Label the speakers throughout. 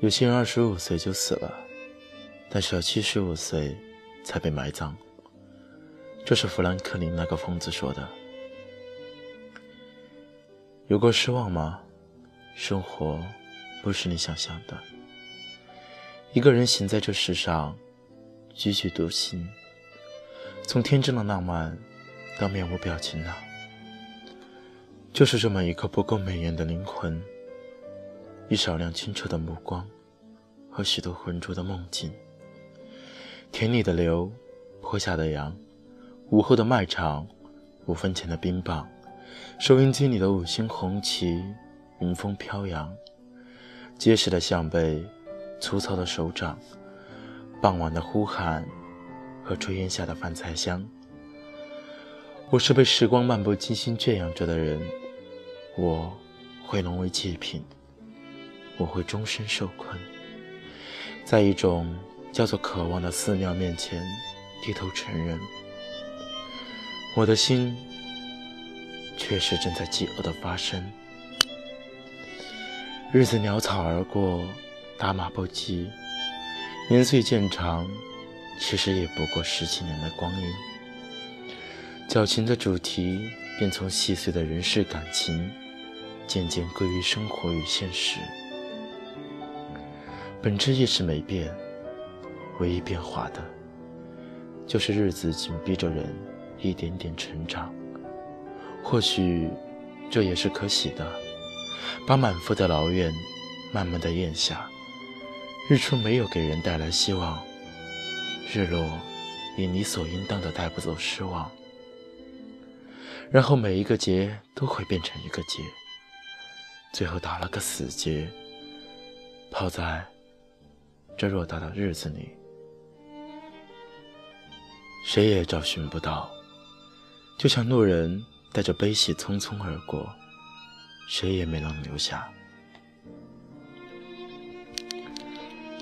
Speaker 1: 有些人二十五岁就死了，但是要七十五岁才被埋葬。这是富兰克林那个疯子说的。有过失望吗？生活不是你想象的。一个人行在这世上，踽踽独行，从天真的浪漫到面无表情的，就是这么一颗不够美艳的灵魂。一少量清澈的目光，和许多浑浊的梦境。田里的牛，坡下的羊，午后的卖场，五分钱的冰棒，收音机里的五星红旗，迎风飘扬。结实的项背，粗糙的手掌，傍晚的呼喊，和炊烟下的饭菜香。我是被时光漫不经心圈养着的人，我会沦为祭品。我会终身受困，在一种叫做渴望的寺庙面前低头承认，我的心确实正在饥饿的发生。日子潦草而过，打马不疾，年岁渐长，其实也不过十几年的光阴。矫情的主题便从细碎的人世感情，渐渐归于生活与现实。本质亦是没变，唯一变化的，就是日子紧逼着人一点点成长。或许这也是可喜的，把满腹的劳怨慢慢的咽下。日出没有给人带来希望，日落也理所应当的带不走失望。然后每一个结都会变成一个结，最后打了个死结，泡在。这偌大的日子里，谁也找寻不到，就像路人带着悲喜匆匆而过，谁也没能留下。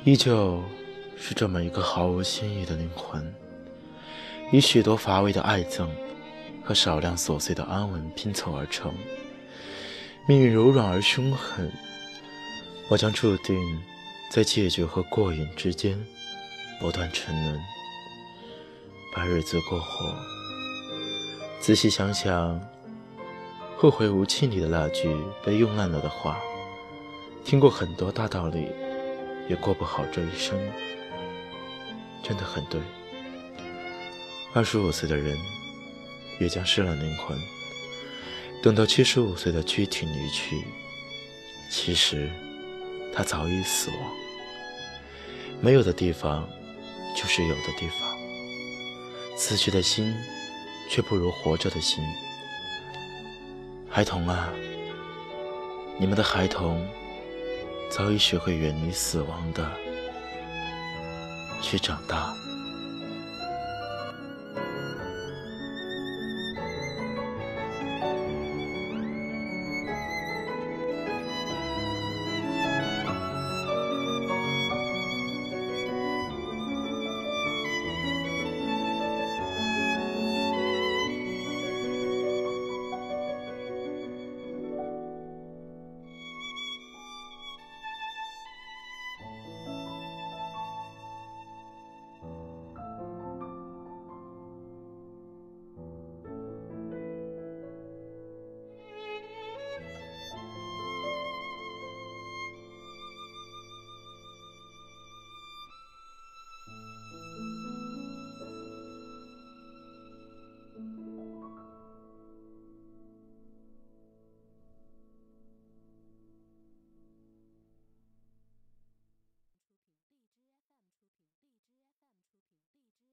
Speaker 1: 依旧是这么一个毫无新意的灵魂，以许多乏味的爱憎和少量琐碎的安稳拼凑而成。命运柔软而凶狠，我将注定。在戒绝和过瘾之间，不断沉沦，把日子过活。仔细想想，“后会无期”里的那句被用烂了的话，听过很多大道理，也过不好这一生，真的很对。二十五岁的人，也将失了灵魂，等到七十五岁的躯体离去，其实。他早已死亡。没有的地方，就是有的地方。死去的心，却不如活着的心。孩童啊，你们的孩童，早已学会远离死亡的，去长大。